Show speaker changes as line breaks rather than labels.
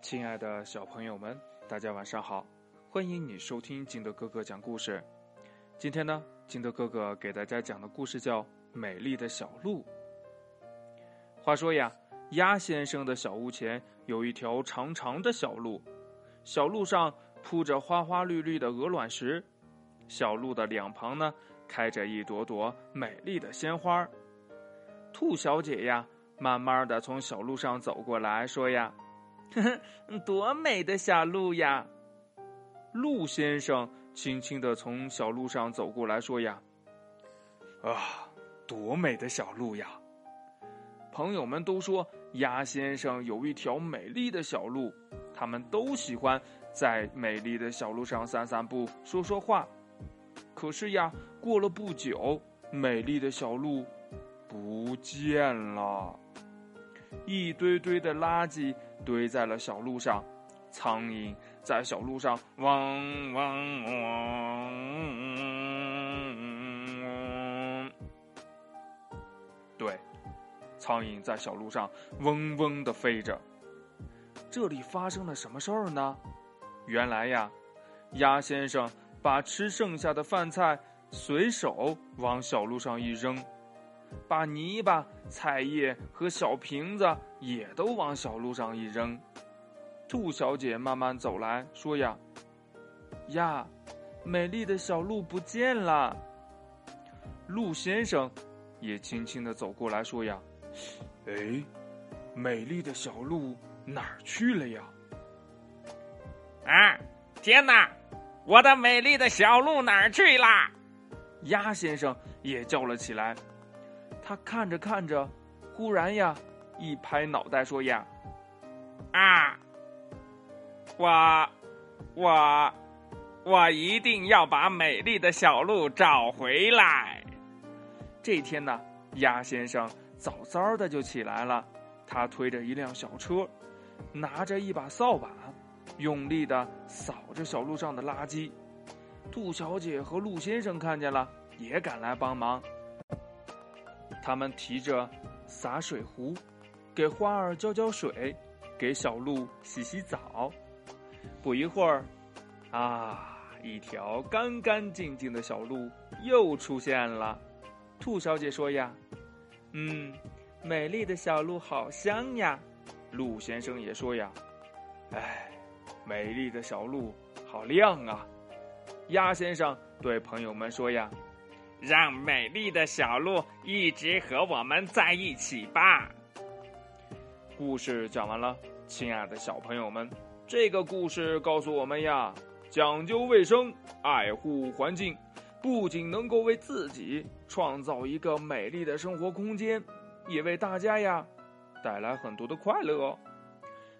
亲爱的小朋友们，大家晚上好！欢迎你收听金德哥哥讲故事。今天呢，金德哥哥给大家讲的故事叫《美丽的小鹿》。话说呀，鸭先生的小屋前有一条长长的小路，小路上铺着花花绿绿的鹅卵石，小路的两旁呢，开着一朵朵美丽的鲜花。兔小姐呀，慢慢的从小路上走过来说呀。呵呵，多美的小鹿呀！鹿先生轻轻的从小路上走过来说：“呀，啊，多美的小鹿呀！”朋友们都说鸭先生有一条美丽的小鹿，他们都喜欢在美丽的小路上散散步、说说话。可是呀，过了不久，美丽的小鹿不见了，一堆堆的垃圾。堆在了小路上，苍蝇在小路上嗡嗡嗡。对，苍蝇在小路上嗡嗡的飞着。这里发生了什么事儿呢？原来呀，鸭先生把吃剩下的饭菜随手往小路上一扔。把泥巴、菜叶和小瓶子也都往小路上一扔。兔小姐慢慢走来说：“呀，呀，美丽的小鹿不见了。”鹿先生也轻轻的走过来说：“呀，哎，美丽的小鹿哪儿去了呀？”
啊，天哪，我的美丽的小鹿哪儿去啦？
鸭先生也叫了起来。他看着看着，忽然呀，一拍脑袋说：“呀，
啊，我，我，我一定要把美丽的小鹿找回来。”
这天呢，鸭先生早早的就起来了，他推着一辆小车，拿着一把扫把，用力的扫着小路上的垃圾。兔小姐和鹿先生看见了，也赶来帮忙。他们提着洒水壶，给花儿浇浇水，给小鹿洗洗澡。不一会儿，啊，一条干干净净的小鹿又出现了。兔小姐说：“呀，嗯，美丽的小鹿好香呀。”鹿先生也说：“呀，哎，美丽的小鹿好亮啊。”鸭先生对朋友们说：“呀。”
让美丽的小鹿一直和我们在一起吧。
故事讲完了，亲爱的小朋友们，这个故事告诉我们呀，讲究卫生、爱护环境，不仅能够为自己创造一个美丽的生活空间，也为大家呀带来很多的快乐哦。